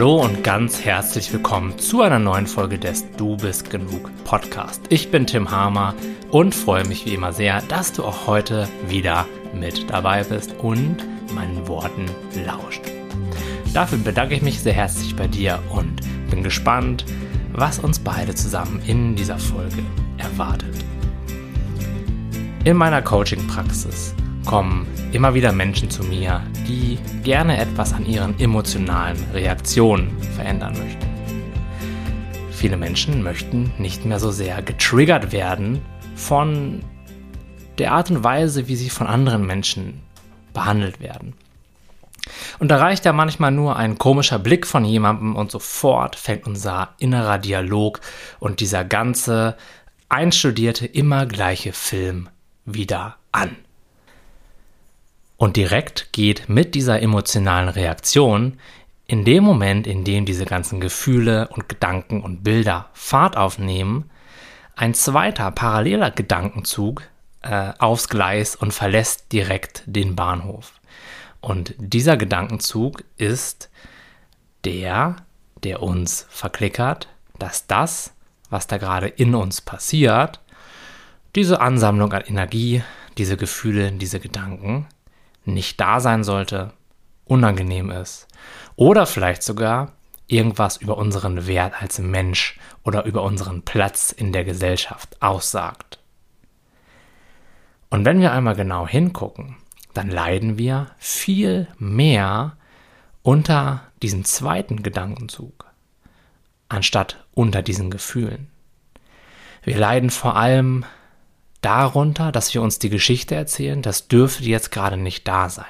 Hallo und ganz herzlich willkommen zu einer neuen Folge des Du bist genug Podcast. Ich bin Tim Hamer und freue mich wie immer sehr, dass du auch heute wieder mit dabei bist und meinen Worten lauscht. Dafür bedanke ich mich sehr herzlich bei dir und bin gespannt, was uns beide zusammen in dieser Folge erwartet. In meiner Coaching-Praxis kommen immer wieder Menschen zu mir, die gerne etwas an ihren emotionalen Reaktionen verändern möchten. Viele Menschen möchten nicht mehr so sehr getriggert werden von der Art und Weise, wie sie von anderen Menschen behandelt werden. Und da reicht ja manchmal nur ein komischer Blick von jemandem und sofort fängt unser innerer Dialog und dieser ganze einstudierte, immer gleiche Film wieder an. Und direkt geht mit dieser emotionalen Reaktion in dem Moment, in dem diese ganzen Gefühle und Gedanken und Bilder Fahrt aufnehmen, ein zweiter paralleler Gedankenzug äh, aufs Gleis und verlässt direkt den Bahnhof. Und dieser Gedankenzug ist der, der uns verklickert, dass das, was da gerade in uns passiert, diese Ansammlung an Energie, diese Gefühle, diese Gedanken, nicht da sein sollte, unangenehm ist oder vielleicht sogar irgendwas über unseren Wert als Mensch oder über unseren Platz in der Gesellschaft aussagt. Und wenn wir einmal genau hingucken, dann leiden wir viel mehr unter diesem zweiten Gedankenzug, anstatt unter diesen Gefühlen. Wir leiden vor allem darunter, dass wir uns die Geschichte erzählen, das dürfte jetzt gerade nicht da sein.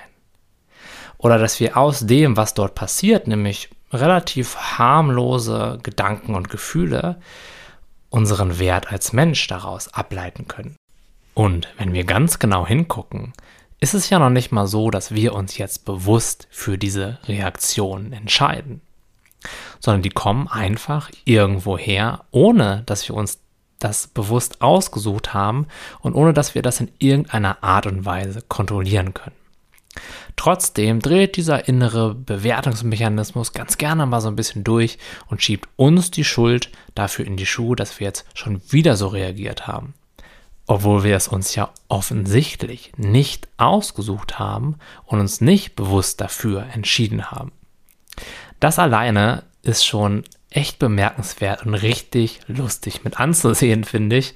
Oder dass wir aus dem, was dort passiert, nämlich relativ harmlose Gedanken und Gefühle, unseren Wert als Mensch daraus ableiten können. Und wenn wir ganz genau hingucken, ist es ja noch nicht mal so, dass wir uns jetzt bewusst für diese Reaktionen entscheiden, sondern die kommen einfach irgendwo her, ohne dass wir uns das bewusst ausgesucht haben und ohne dass wir das in irgendeiner Art und Weise kontrollieren können. Trotzdem dreht dieser innere Bewertungsmechanismus ganz gerne mal so ein bisschen durch und schiebt uns die Schuld dafür in die Schuhe, dass wir jetzt schon wieder so reagiert haben. Obwohl wir es uns ja offensichtlich nicht ausgesucht haben und uns nicht bewusst dafür entschieden haben. Das alleine ist schon echt bemerkenswert und richtig lustig mit anzusehen, finde ich.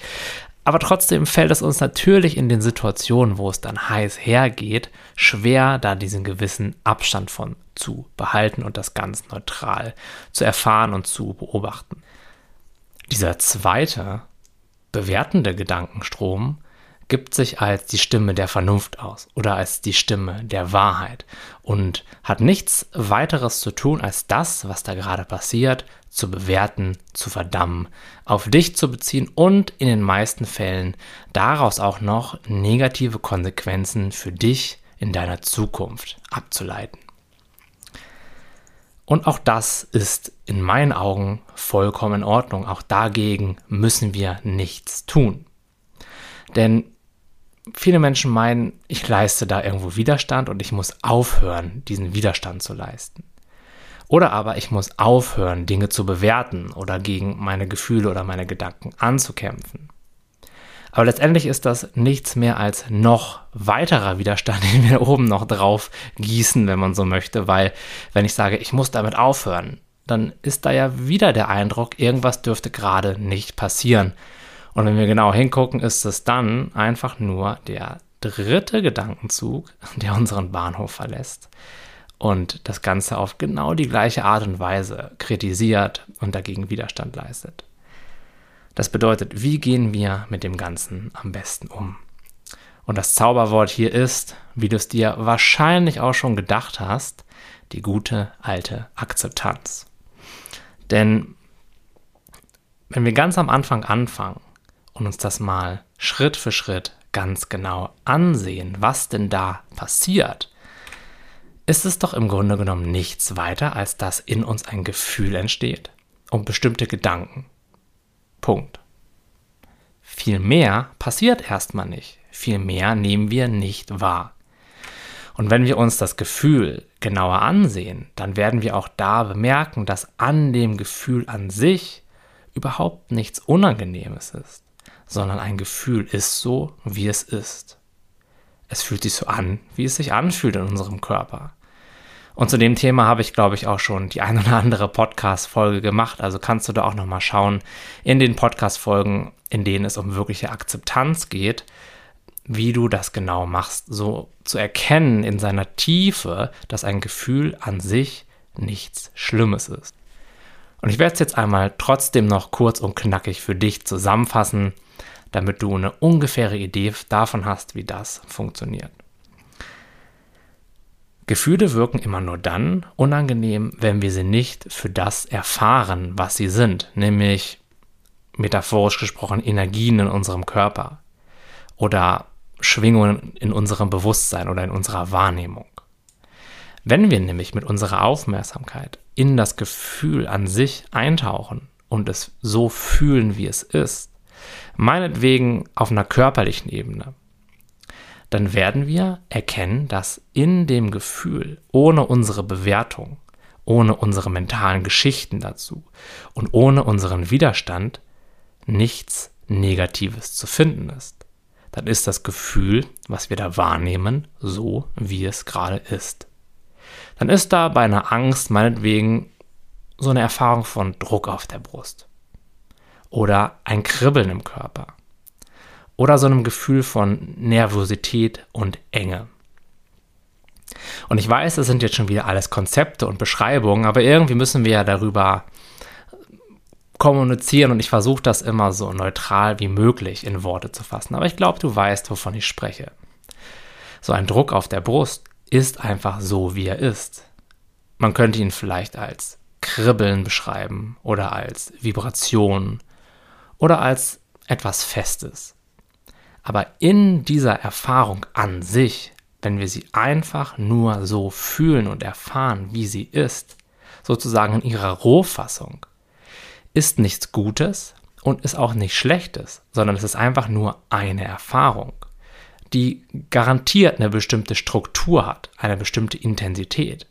Aber trotzdem fällt es uns natürlich in den Situationen, wo es dann heiß hergeht, schwer, da diesen gewissen Abstand von zu behalten und das ganz neutral zu erfahren und zu beobachten. Dieser zweite, bewertende Gedankenstrom gibt sich als die Stimme der Vernunft aus oder als die Stimme der Wahrheit und hat nichts weiteres zu tun, als das, was da gerade passiert, zu bewerten, zu verdammen, auf dich zu beziehen und in den meisten Fällen daraus auch noch negative Konsequenzen für dich in deiner Zukunft abzuleiten. Und auch das ist in meinen Augen vollkommen in Ordnung. Auch dagegen müssen wir nichts tun. Denn viele Menschen meinen, ich leiste da irgendwo Widerstand und ich muss aufhören, diesen Widerstand zu leisten. Oder aber ich muss aufhören, Dinge zu bewerten oder gegen meine Gefühle oder meine Gedanken anzukämpfen. Aber letztendlich ist das nichts mehr als noch weiterer Widerstand, den wir oben noch drauf gießen, wenn man so möchte, weil wenn ich sage, ich muss damit aufhören, dann ist da ja wieder der Eindruck, irgendwas dürfte gerade nicht passieren. Und wenn wir genau hingucken, ist es dann einfach nur der dritte Gedankenzug, der unseren Bahnhof verlässt und das Ganze auf genau die gleiche Art und Weise kritisiert und dagegen Widerstand leistet. Das bedeutet, wie gehen wir mit dem Ganzen am besten um? Und das Zauberwort hier ist, wie du es dir wahrscheinlich auch schon gedacht hast, die gute alte Akzeptanz. Denn wenn wir ganz am Anfang anfangen und uns das mal Schritt für Schritt ganz genau ansehen, was denn da passiert, ist es doch im Grunde genommen nichts weiter, als dass in uns ein Gefühl entsteht und bestimmte Gedanken. Punkt. Viel mehr passiert erstmal nicht. Viel mehr nehmen wir nicht wahr. Und wenn wir uns das Gefühl genauer ansehen, dann werden wir auch da bemerken, dass an dem Gefühl an sich überhaupt nichts Unangenehmes ist, sondern ein Gefühl ist so, wie es ist. Es fühlt sich so an, wie es sich anfühlt in unserem Körper. Und zu dem Thema habe ich, glaube ich, auch schon die ein oder andere Podcast-Folge gemacht. Also kannst du da auch nochmal schauen in den Podcast-Folgen, in denen es um wirkliche Akzeptanz geht, wie du das genau machst, so zu erkennen in seiner Tiefe, dass ein Gefühl an sich nichts Schlimmes ist. Und ich werde es jetzt einmal trotzdem noch kurz und knackig für dich zusammenfassen, damit du eine ungefähre Idee davon hast, wie das funktioniert. Gefühle wirken immer nur dann unangenehm, wenn wir sie nicht für das erfahren, was sie sind, nämlich metaphorisch gesprochen Energien in unserem Körper oder Schwingungen in unserem Bewusstsein oder in unserer Wahrnehmung. Wenn wir nämlich mit unserer Aufmerksamkeit in das Gefühl an sich eintauchen und es so fühlen, wie es ist, meinetwegen auf einer körperlichen Ebene, dann werden wir erkennen, dass in dem Gefühl, ohne unsere Bewertung, ohne unsere mentalen Geschichten dazu und ohne unseren Widerstand nichts Negatives zu finden ist. Dann ist das Gefühl, was wir da wahrnehmen, so, wie es gerade ist. Dann ist da bei einer Angst meinetwegen so eine Erfahrung von Druck auf der Brust oder ein Kribbeln im Körper oder so einem Gefühl von Nervosität und Enge. Und ich weiß, das sind jetzt schon wieder alles Konzepte und Beschreibungen, aber irgendwie müssen wir ja darüber kommunizieren und ich versuche das immer so neutral wie möglich in Worte zu fassen. Aber ich glaube, du weißt, wovon ich spreche. So ein Druck auf der Brust ist einfach so, wie er ist. Man könnte ihn vielleicht als Kribbeln beschreiben oder als Vibration oder als etwas Festes. Aber in dieser Erfahrung an sich, wenn wir sie einfach nur so fühlen und erfahren, wie sie ist, sozusagen in ihrer Rohfassung, ist nichts Gutes und ist auch nichts Schlechtes, sondern es ist einfach nur eine Erfahrung, die garantiert eine bestimmte Struktur hat, eine bestimmte Intensität.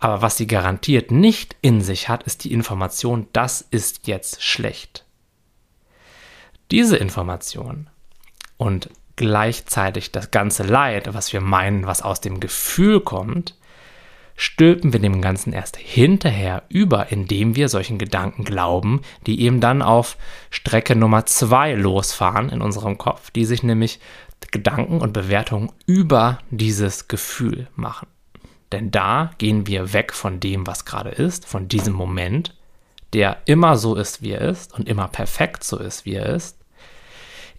Aber was sie garantiert nicht in sich hat, ist die Information, das ist jetzt schlecht. Diese Information und gleichzeitig das ganze Leid, was wir meinen, was aus dem Gefühl kommt, stülpen wir dem Ganzen erst hinterher über, indem wir solchen Gedanken glauben, die eben dann auf Strecke Nummer zwei losfahren in unserem Kopf, die sich nämlich Gedanken und Bewertungen über dieses Gefühl machen. Denn da gehen wir weg von dem, was gerade ist, von diesem Moment, der immer so ist, wie er ist und immer perfekt so ist, wie er ist,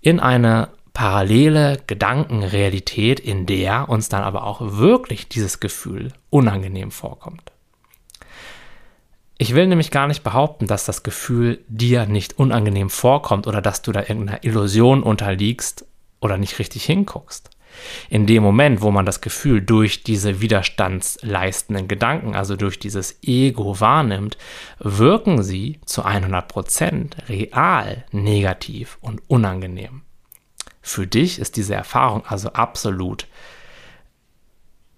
in eine parallele Gedankenrealität, in der uns dann aber auch wirklich dieses Gefühl unangenehm vorkommt. Ich will nämlich gar nicht behaupten, dass das Gefühl dir nicht unangenehm vorkommt oder dass du da irgendeiner Illusion unterliegst oder nicht richtig hinguckst. In dem Moment, wo man das Gefühl durch diese widerstandsleistenden Gedanken, also durch dieses Ego wahrnimmt, wirken sie zu 100% real negativ und unangenehm. Für dich ist diese Erfahrung also absolut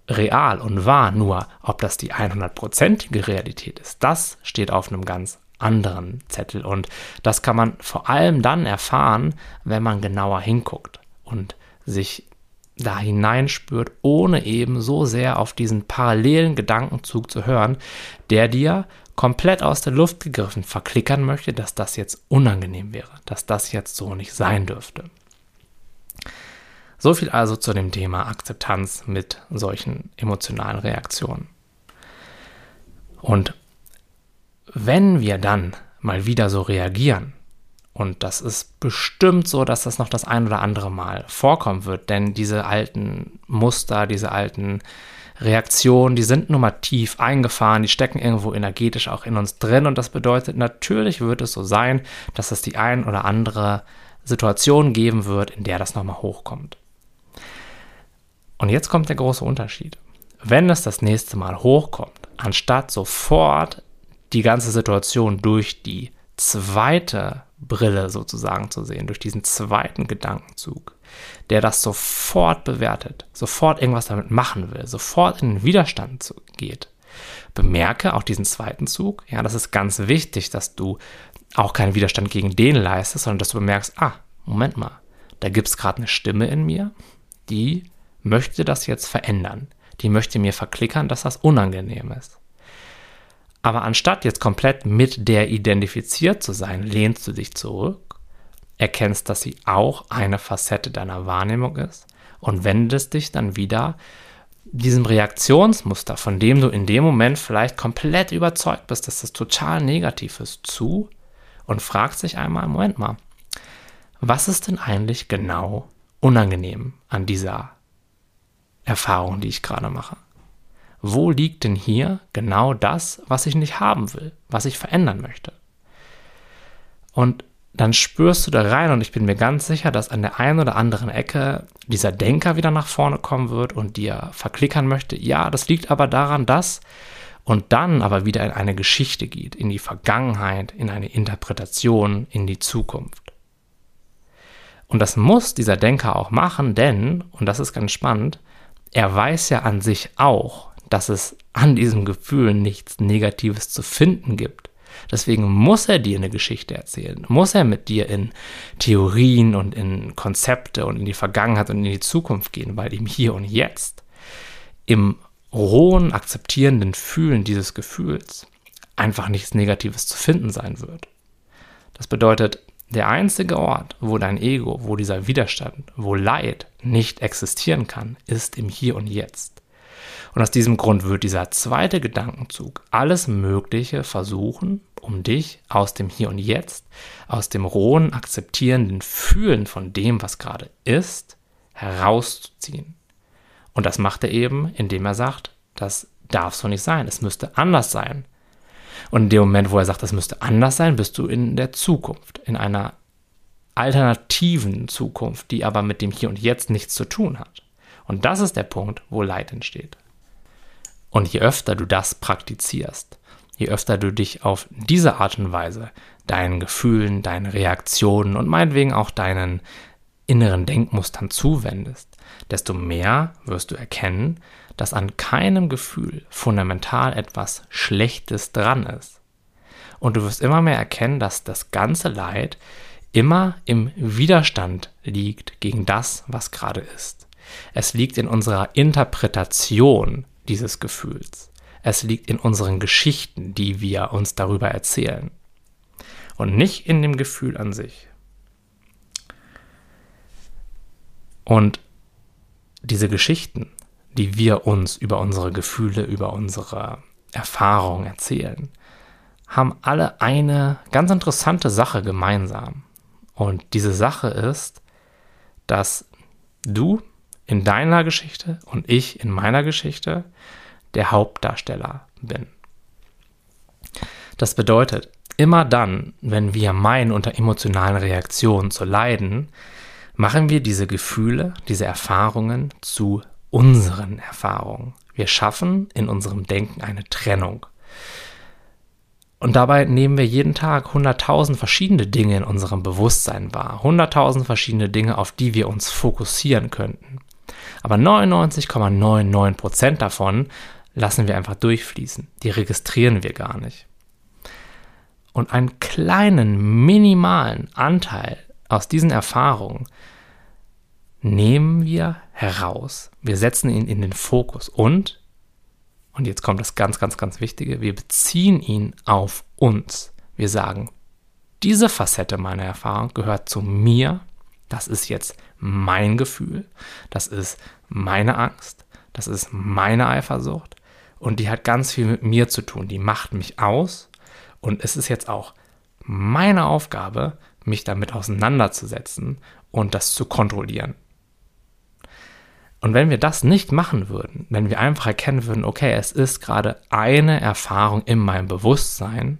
real und wahr, nur ob das die 100%ige Realität ist, das steht auf einem ganz anderen Zettel und das kann man vor allem dann erfahren, wenn man genauer hinguckt und sich da hineinspürt, ohne eben so sehr auf diesen parallelen Gedankenzug zu hören, der dir komplett aus der Luft gegriffen verklickern möchte, dass das jetzt unangenehm wäre, dass das jetzt so nicht sein dürfte. So viel also zu dem Thema Akzeptanz mit solchen emotionalen Reaktionen. Und wenn wir dann mal wieder so reagieren, und das ist bestimmt so, dass das noch das ein oder andere Mal vorkommen wird, denn diese alten Muster, diese alten Reaktionen, die sind nun mal tief eingefahren, die stecken irgendwo energetisch auch in uns drin und das bedeutet, natürlich wird es so sein, dass es die ein oder andere Situation geben wird, in der das nochmal hochkommt. Und jetzt kommt der große Unterschied. Wenn es das nächste Mal hochkommt, anstatt sofort die ganze Situation durch die zweite Brille sozusagen zu sehen, durch diesen zweiten Gedankenzug, der das sofort bewertet, sofort irgendwas damit machen will, sofort in den Widerstand geht, bemerke auch diesen zweiten Zug. Ja, das ist ganz wichtig, dass du auch keinen Widerstand gegen den leistest, sondern dass du bemerkst, ah, Moment mal, da gibt es gerade eine Stimme in mir, die möchte das jetzt verändern. Die möchte mir verklickern, dass das unangenehm ist. Aber anstatt jetzt komplett mit der identifiziert zu sein, lehnst du dich zurück, erkennst, dass sie auch eine Facette deiner Wahrnehmung ist und wendest dich dann wieder diesem Reaktionsmuster, von dem du in dem Moment vielleicht komplett überzeugt bist, dass das total negativ ist, zu und fragst dich einmal, Moment mal, was ist denn eigentlich genau unangenehm an dieser Erfahrung, die ich gerade mache? Wo liegt denn hier genau das, was ich nicht haben will, was ich verändern möchte? Und dann spürst du da rein und ich bin mir ganz sicher, dass an der einen oder anderen Ecke dieser Denker wieder nach vorne kommen wird und dir verklickern möchte, ja, das liegt aber daran, dass und dann aber wieder in eine Geschichte geht, in die Vergangenheit, in eine Interpretation, in die Zukunft. Und das muss dieser Denker auch machen, denn, und das ist ganz spannend, er weiß ja an sich auch, dass es an diesem Gefühl nichts Negatives zu finden gibt. Deswegen muss er dir eine Geschichte erzählen, muss er mit dir in Theorien und in Konzepte und in die Vergangenheit und in die Zukunft gehen, weil ihm hier und jetzt im rohen, akzeptierenden Fühlen dieses Gefühls einfach nichts Negatives zu finden sein wird. Das bedeutet, der einzige Ort, wo dein Ego, wo dieser Widerstand, wo Leid nicht existieren kann, ist im Hier und Jetzt. Und aus diesem Grund wird dieser zweite Gedankenzug alles Mögliche versuchen, um dich aus dem Hier und Jetzt, aus dem rohen, akzeptierenden Fühlen von dem, was gerade ist, herauszuziehen. Und das macht er eben, indem er sagt, das darf so nicht sein, es müsste anders sein. Und in dem Moment, wo er sagt, das müsste anders sein, bist du in der Zukunft, in einer alternativen Zukunft, die aber mit dem Hier und Jetzt nichts zu tun hat. Und das ist der Punkt, wo Leid entsteht. Und je öfter du das praktizierst, je öfter du dich auf diese Art und Weise deinen Gefühlen, deinen Reaktionen und meinetwegen auch deinen inneren Denkmustern zuwendest, desto mehr wirst du erkennen, dass an keinem Gefühl fundamental etwas Schlechtes dran ist. Und du wirst immer mehr erkennen, dass das ganze Leid immer im Widerstand liegt gegen das, was gerade ist. Es liegt in unserer Interpretation dieses Gefühls. Es liegt in unseren Geschichten, die wir uns darüber erzählen. Und nicht in dem Gefühl an sich. Und diese Geschichten, die wir uns über unsere Gefühle, über unsere Erfahrungen erzählen, haben alle eine ganz interessante Sache gemeinsam. Und diese Sache ist, dass du in deiner Geschichte und ich in meiner Geschichte der Hauptdarsteller bin. Das bedeutet, immer dann, wenn wir meinen, unter emotionalen Reaktionen zu leiden, machen wir diese Gefühle, diese Erfahrungen zu unseren Erfahrungen. Wir schaffen in unserem Denken eine Trennung. Und dabei nehmen wir jeden Tag hunderttausend verschiedene Dinge in unserem Bewusstsein wahr. Hunderttausend verschiedene Dinge, auf die wir uns fokussieren könnten. Aber 99,99% davon lassen wir einfach durchfließen. Die registrieren wir gar nicht. Und einen kleinen, minimalen Anteil aus diesen Erfahrungen nehmen wir heraus. Wir setzen ihn in den Fokus und, und jetzt kommt das ganz, ganz, ganz Wichtige, wir beziehen ihn auf uns. Wir sagen, diese Facette meiner Erfahrung gehört zu mir. Das ist jetzt mein Gefühl. Das ist meine Angst. Das ist meine Eifersucht. Und die hat ganz viel mit mir zu tun. Die macht mich aus. Und es ist jetzt auch meine Aufgabe, mich damit auseinanderzusetzen und das zu kontrollieren. Und wenn wir das nicht machen würden, wenn wir einfach erkennen würden, okay, es ist gerade eine Erfahrung in meinem Bewusstsein,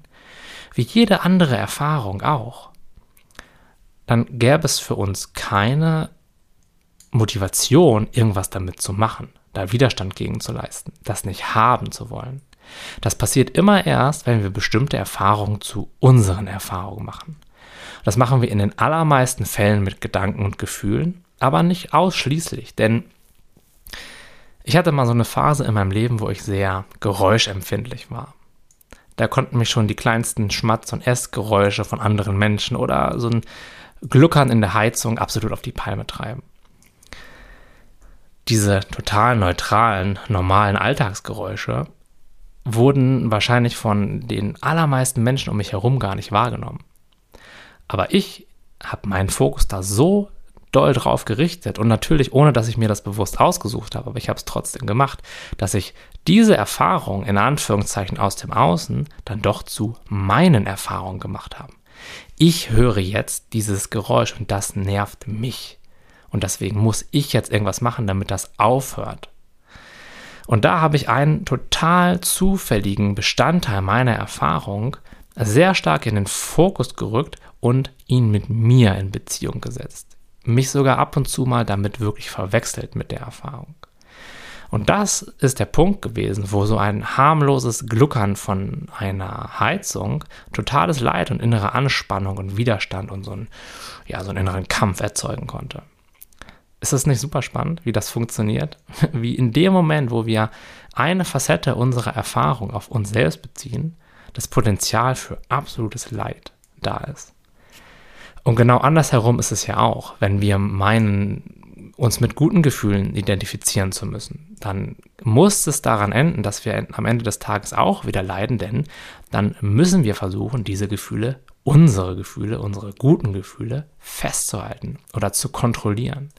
wie jede andere Erfahrung auch, dann gäbe es für uns keine Motivation, irgendwas damit zu machen, da Widerstand gegen zu leisten, das nicht haben zu wollen. Das passiert immer erst, wenn wir bestimmte Erfahrungen zu unseren Erfahrungen machen. Das machen wir in den allermeisten Fällen mit Gedanken und Gefühlen, aber nicht ausschließlich, denn ich hatte mal so eine Phase in meinem Leben, wo ich sehr geräuschempfindlich war. Da konnten mich schon die kleinsten Schmatz- und Essgeräusche von anderen Menschen oder so ein Gluckern in der Heizung absolut auf die Palme treiben. Diese total neutralen, normalen Alltagsgeräusche wurden wahrscheinlich von den allermeisten Menschen um mich herum gar nicht wahrgenommen. Aber ich habe meinen Fokus da so doll drauf gerichtet und natürlich ohne, dass ich mir das bewusst ausgesucht habe, aber ich habe es trotzdem gemacht, dass ich diese Erfahrung in Anführungszeichen aus dem Außen dann doch zu meinen Erfahrungen gemacht habe. Ich höre jetzt dieses Geräusch und das nervt mich. Und deswegen muss ich jetzt irgendwas machen, damit das aufhört. Und da habe ich einen total zufälligen Bestandteil meiner Erfahrung sehr stark in den Fokus gerückt und ihn mit mir in Beziehung gesetzt mich sogar ab und zu mal damit wirklich verwechselt mit der Erfahrung. Und das ist der Punkt gewesen, wo so ein harmloses Gluckern von einer Heizung totales Leid und innere Anspannung und Widerstand und so, ein, ja, so einen inneren Kampf erzeugen konnte. Ist das nicht super spannend, wie das funktioniert? Wie in dem Moment, wo wir eine Facette unserer Erfahrung auf uns selbst beziehen, das Potenzial für absolutes Leid da ist. Und genau andersherum ist es ja auch, wenn wir meinen, uns mit guten Gefühlen identifizieren zu müssen, dann muss es daran enden, dass wir am Ende des Tages auch wieder leiden, denn dann müssen wir versuchen, diese Gefühle, unsere Gefühle, unsere guten Gefühle festzuhalten oder zu kontrollieren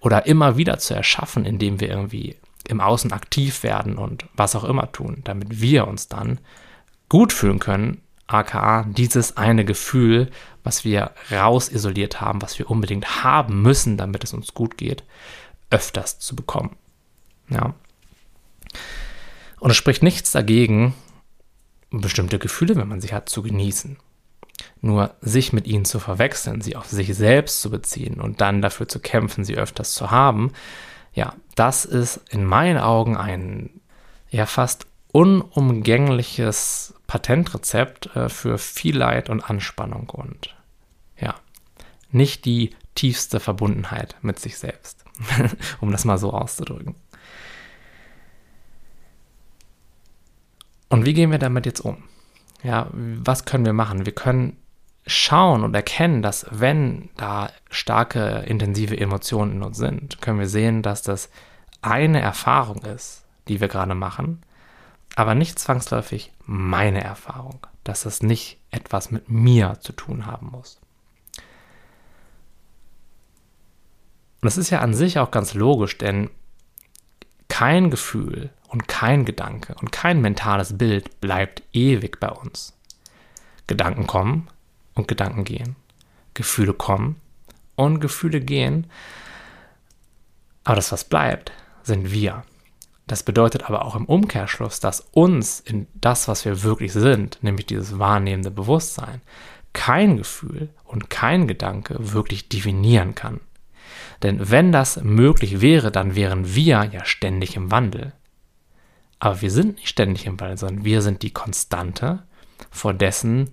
oder immer wieder zu erschaffen, indem wir irgendwie im Außen aktiv werden und was auch immer tun, damit wir uns dann gut fühlen können aka dieses eine Gefühl, was wir raus isoliert haben, was wir unbedingt haben müssen, damit es uns gut geht, öfters zu bekommen. Ja. Und es spricht nichts dagegen, bestimmte Gefühle, wenn man sie hat, zu genießen. Nur sich mit ihnen zu verwechseln, sie auf sich selbst zu beziehen und dann dafür zu kämpfen, sie öfters zu haben, ja, das ist in meinen Augen ein ja fast unumgängliches Patentrezept äh, für viel Leid und Anspannung und ja, nicht die tiefste Verbundenheit mit sich selbst, um das mal so auszudrücken. Und wie gehen wir damit jetzt um? Ja, was können wir machen? Wir können schauen und erkennen, dass wenn da starke, intensive Emotionen in uns sind, können wir sehen, dass das eine Erfahrung ist, die wir gerade machen, aber nicht zwangsläufig meine Erfahrung, dass es nicht etwas mit mir zu tun haben muss. Und das ist ja an sich auch ganz logisch, denn kein Gefühl und kein Gedanke und kein mentales Bild bleibt ewig bei uns. Gedanken kommen und Gedanken gehen. Gefühle kommen und Gefühle gehen. Aber das, was bleibt, sind wir. Das bedeutet aber auch im Umkehrschluss, dass uns in das, was wir wirklich sind, nämlich dieses wahrnehmende Bewusstsein, kein Gefühl und kein Gedanke wirklich definieren kann. Denn wenn das möglich wäre, dann wären wir ja ständig im Wandel. Aber wir sind nicht ständig im Wandel, sondern wir sind die Konstante, vor dessen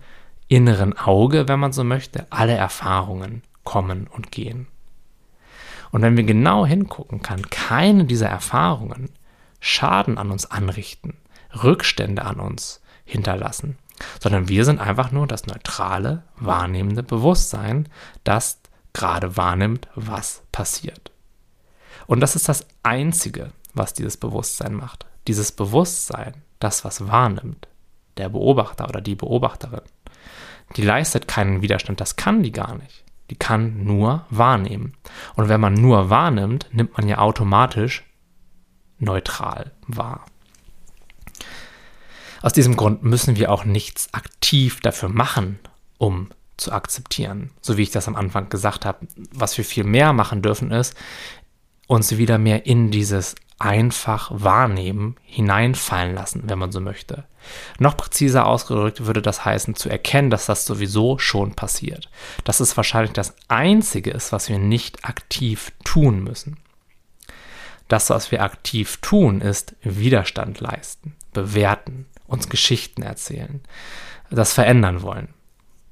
inneren Auge, wenn man so möchte, alle Erfahrungen kommen und gehen. Und wenn wir genau hingucken, kann keine dieser Erfahrungen Schaden an uns anrichten, Rückstände an uns hinterlassen, sondern wir sind einfach nur das neutrale, wahrnehmende Bewusstsein, das gerade wahrnimmt, was passiert. Und das ist das Einzige, was dieses Bewusstsein macht. Dieses Bewusstsein, das, was wahrnimmt, der Beobachter oder die Beobachterin, die leistet keinen Widerstand, das kann die gar nicht. Die kann nur wahrnehmen. Und wenn man nur wahrnimmt, nimmt man ja automatisch neutral wahr. Aus diesem Grund müssen wir auch nichts aktiv dafür machen, um zu akzeptieren. So wie ich das am Anfang gesagt habe, was wir viel mehr machen dürfen, ist, uns wieder mehr in dieses einfach wahrnehmen hineinfallen lassen, wenn man so möchte. Noch präziser ausgedrückt würde das heißen, zu erkennen, dass das sowieso schon passiert. Dass es wahrscheinlich das Einzige ist, was wir nicht aktiv tun müssen. Das, was wir aktiv tun, ist Widerstand leisten, bewerten, uns Geschichten erzählen, das verändern wollen.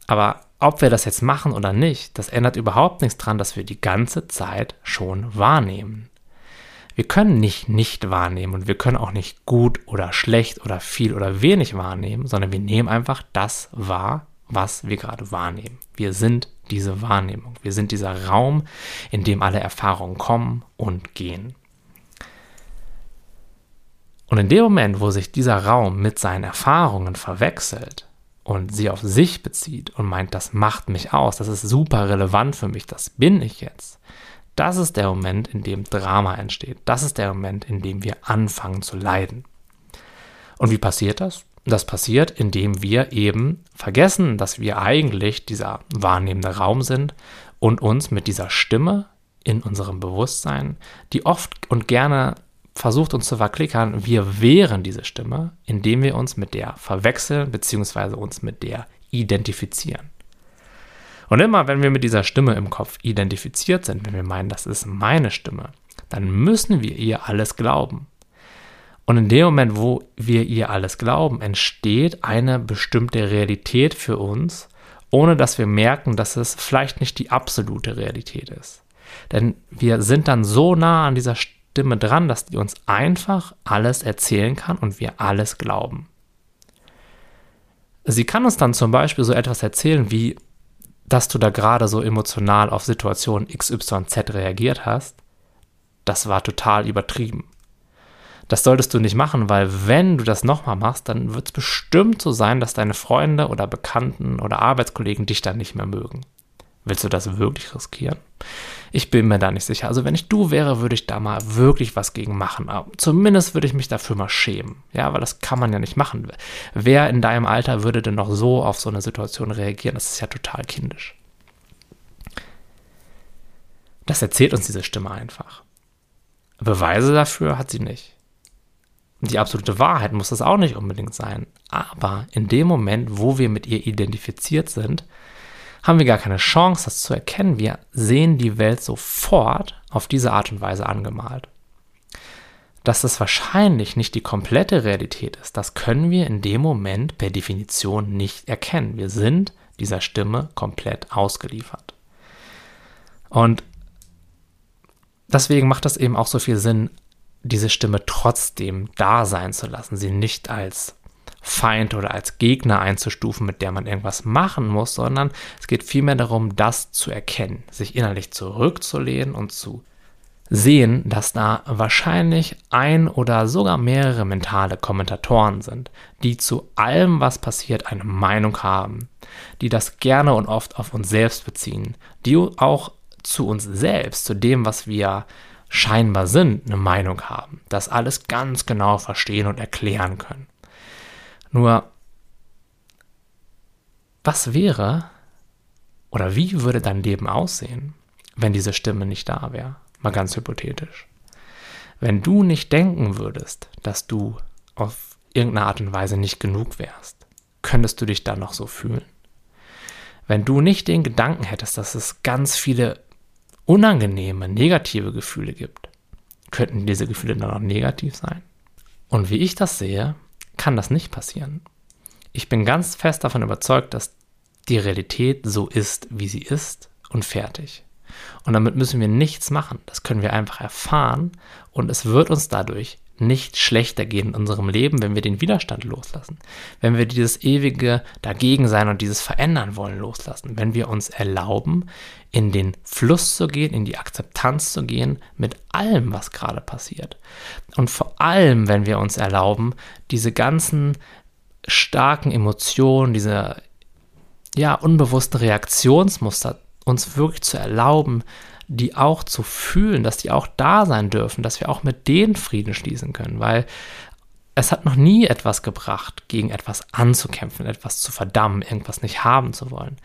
Aber ob wir das jetzt machen oder nicht, das ändert überhaupt nichts daran, dass wir die ganze Zeit schon wahrnehmen. Wir können nicht nicht wahrnehmen und wir können auch nicht gut oder schlecht oder viel oder wenig wahrnehmen, sondern wir nehmen einfach das wahr, was wir gerade wahrnehmen. Wir sind diese Wahrnehmung. Wir sind dieser Raum, in dem alle Erfahrungen kommen und gehen. Und in dem Moment, wo sich dieser Raum mit seinen Erfahrungen verwechselt und sie auf sich bezieht und meint, das macht mich aus, das ist super relevant für mich, das bin ich jetzt, das ist der Moment, in dem Drama entsteht. Das ist der Moment, in dem wir anfangen zu leiden. Und wie passiert das? Das passiert, indem wir eben vergessen, dass wir eigentlich dieser wahrnehmende Raum sind und uns mit dieser Stimme in unserem Bewusstsein, die oft und gerne versucht uns zu verklickern, wir wären diese Stimme, indem wir uns mit der verwechseln bzw. uns mit der identifizieren. Und immer, wenn wir mit dieser Stimme im Kopf identifiziert sind, wenn wir meinen, das ist meine Stimme, dann müssen wir ihr alles glauben. Und in dem Moment, wo wir ihr alles glauben, entsteht eine bestimmte Realität für uns, ohne dass wir merken, dass es vielleicht nicht die absolute Realität ist. Denn wir sind dann so nah an dieser Stimme, Stimme dran, dass die uns einfach alles erzählen kann und wir alles glauben. Sie kann uns dann zum Beispiel so etwas erzählen wie, dass du da gerade so emotional auf Situation XYZ reagiert hast. Das war total übertrieben. Das solltest du nicht machen, weil wenn du das nochmal machst, dann wird es bestimmt so sein, dass deine Freunde oder Bekannten oder Arbeitskollegen dich dann nicht mehr mögen. Willst du das wirklich riskieren? Ich bin mir da nicht sicher. Also wenn ich du wäre, würde ich da mal wirklich was gegen machen. Aber zumindest würde ich mich dafür mal schämen. Ja, weil das kann man ja nicht machen. Wer in deinem Alter würde denn noch so auf so eine Situation reagieren? Das ist ja total kindisch. Das erzählt uns diese Stimme einfach. Beweise dafür hat sie nicht. Die absolute Wahrheit muss das auch nicht unbedingt sein. Aber in dem Moment, wo wir mit ihr identifiziert sind, haben wir gar keine Chance, das zu erkennen. Wir sehen die Welt sofort auf diese Art und Weise angemalt. Dass das wahrscheinlich nicht die komplette Realität ist, das können wir in dem Moment per Definition nicht erkennen. Wir sind dieser Stimme komplett ausgeliefert. Und deswegen macht es eben auch so viel Sinn, diese Stimme trotzdem da sein zu lassen, sie nicht als Feind oder als Gegner einzustufen, mit der man irgendwas machen muss, sondern es geht vielmehr darum, das zu erkennen, sich innerlich zurückzulehnen und zu sehen, dass da wahrscheinlich ein oder sogar mehrere mentale Kommentatoren sind, die zu allem, was passiert, eine Meinung haben, die das gerne und oft auf uns selbst beziehen, die auch zu uns selbst, zu dem, was wir scheinbar sind, eine Meinung haben, das alles ganz genau verstehen und erklären können. Nur, was wäre oder wie würde dein Leben aussehen, wenn diese Stimme nicht da wäre? Mal ganz hypothetisch. Wenn du nicht denken würdest, dass du auf irgendeine Art und Weise nicht genug wärst, könntest du dich dann noch so fühlen? Wenn du nicht den Gedanken hättest, dass es ganz viele unangenehme, negative Gefühle gibt, könnten diese Gefühle dann noch negativ sein? Und wie ich das sehe, kann das nicht passieren. Ich bin ganz fest davon überzeugt, dass die Realität so ist, wie sie ist und fertig. Und damit müssen wir nichts machen. Das können wir einfach erfahren und es wird uns dadurch nicht schlechter gehen in unserem Leben, wenn wir den Widerstand loslassen. Wenn wir dieses ewige Dagegensein und dieses Verändern wollen loslassen. Wenn wir uns erlauben, in den Fluss zu gehen, in die Akzeptanz zu gehen mit allem, was gerade passiert. Und vor allem, wenn wir uns erlauben, diese ganzen starken Emotionen, diese ja, unbewussten Reaktionsmuster uns wirklich zu erlauben, die auch zu fühlen, dass die auch da sein dürfen, dass wir auch mit denen Frieden schließen können, weil es hat noch nie etwas gebracht, gegen etwas anzukämpfen, etwas zu verdammen, irgendwas nicht haben zu wollen.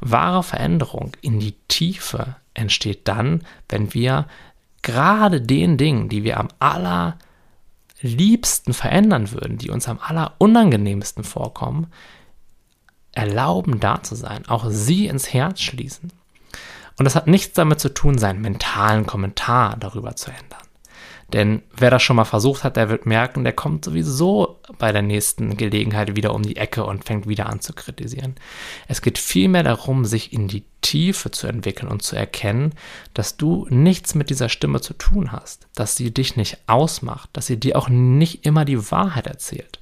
Wahre Veränderung in die Tiefe entsteht dann, wenn wir gerade den Dingen, die wir am allerliebsten verändern würden, die uns am allerunangenehmsten vorkommen, erlauben, da zu sein, auch sie ins Herz schließen und das hat nichts damit zu tun, seinen mentalen Kommentar darüber zu ändern. Denn wer das schon mal versucht hat, der wird merken, der kommt sowieso bei der nächsten Gelegenheit wieder um die Ecke und fängt wieder an zu kritisieren. Es geht vielmehr darum, sich in die Tiefe zu entwickeln und zu erkennen, dass du nichts mit dieser Stimme zu tun hast, dass sie dich nicht ausmacht, dass sie dir auch nicht immer die Wahrheit erzählt.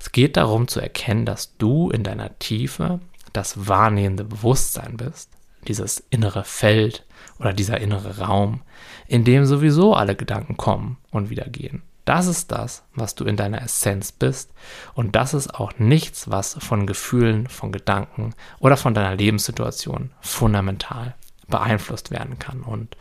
Es geht darum zu erkennen, dass du in deiner Tiefe das wahrnehmende Bewusstsein bist, dieses innere Feld oder dieser innere Raum, in dem sowieso alle Gedanken kommen und wieder gehen. Das ist das, was du in deiner Essenz bist und das ist auch nichts, was von Gefühlen, von Gedanken oder von deiner Lebenssituation fundamental beeinflusst werden kann. Und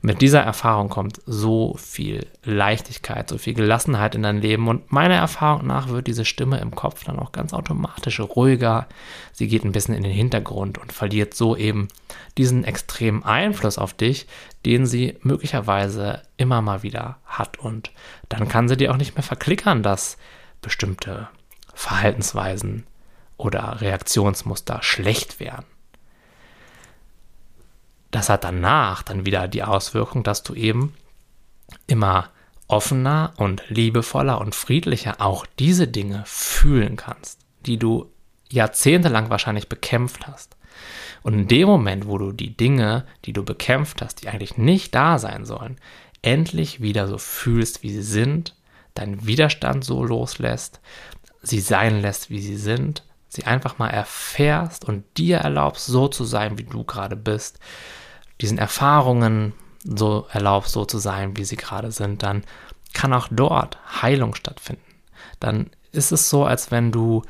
mit dieser Erfahrung kommt so viel Leichtigkeit, so viel Gelassenheit in dein Leben. Und meiner Erfahrung nach wird diese Stimme im Kopf dann auch ganz automatisch ruhiger. Sie geht ein bisschen in den Hintergrund und verliert so eben diesen extremen Einfluss auf dich, den sie möglicherweise immer mal wieder hat. Und dann kann sie dir auch nicht mehr verklickern, dass bestimmte Verhaltensweisen oder Reaktionsmuster schlecht wären das hat danach dann wieder die Auswirkung, dass du eben immer offener und liebevoller und friedlicher auch diese Dinge fühlen kannst, die du jahrzehntelang wahrscheinlich bekämpft hast. Und in dem Moment, wo du die Dinge, die du bekämpft hast, die eigentlich nicht da sein sollen, endlich wieder so fühlst, wie sie sind, deinen Widerstand so loslässt, sie sein lässt, wie sie sind, sie einfach mal erfährst und dir erlaubst, so zu sein, wie du gerade bist, diesen Erfahrungen so erlaubst, so zu sein, wie sie gerade sind, dann kann auch dort Heilung stattfinden. Dann ist es so, als wenn du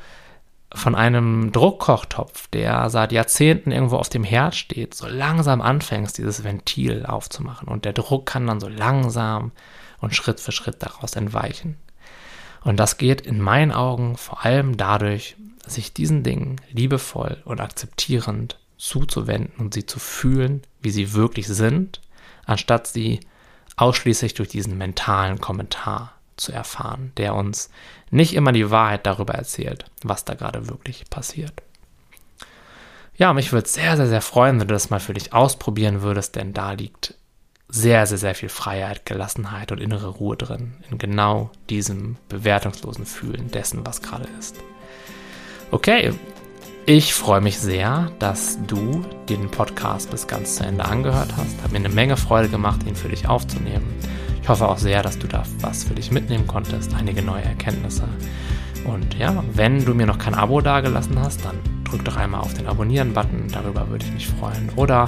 von einem Druckkochtopf, der seit Jahrzehnten irgendwo auf dem Herd steht, so langsam anfängst, dieses Ventil aufzumachen. Und der Druck kann dann so langsam und Schritt für Schritt daraus entweichen. Und das geht in meinen Augen vor allem dadurch, sich diesen Dingen liebevoll und akzeptierend zuzuwenden und sie zu fühlen, wie sie wirklich sind, anstatt sie ausschließlich durch diesen mentalen Kommentar zu erfahren, der uns nicht immer die Wahrheit darüber erzählt, was da gerade wirklich passiert. Ja, mich würde sehr, sehr, sehr freuen, wenn du das mal für dich ausprobieren würdest, denn da liegt sehr, sehr, sehr viel Freiheit, Gelassenheit und innere Ruhe drin, in genau diesem bewertungslosen Fühlen dessen, was gerade ist. Okay, ich freue mich sehr, dass du den Podcast bis ganz zu Ende angehört hast. Hat mir eine Menge Freude gemacht, ihn für dich aufzunehmen. Ich hoffe auch sehr, dass du da was für dich mitnehmen konntest, einige neue Erkenntnisse. Und ja, wenn du mir noch kein Abo dagelassen hast, dann drück doch einmal auf den Abonnieren-Button, darüber würde ich mich freuen. Oder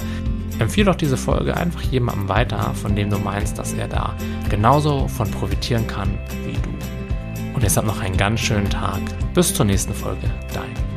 empfehle doch diese Folge einfach jemandem weiter, von dem du meinst, dass er da genauso von profitieren kann wie du. Und habt noch einen ganz schönen Tag. Bis zur nächsten Folge. Dein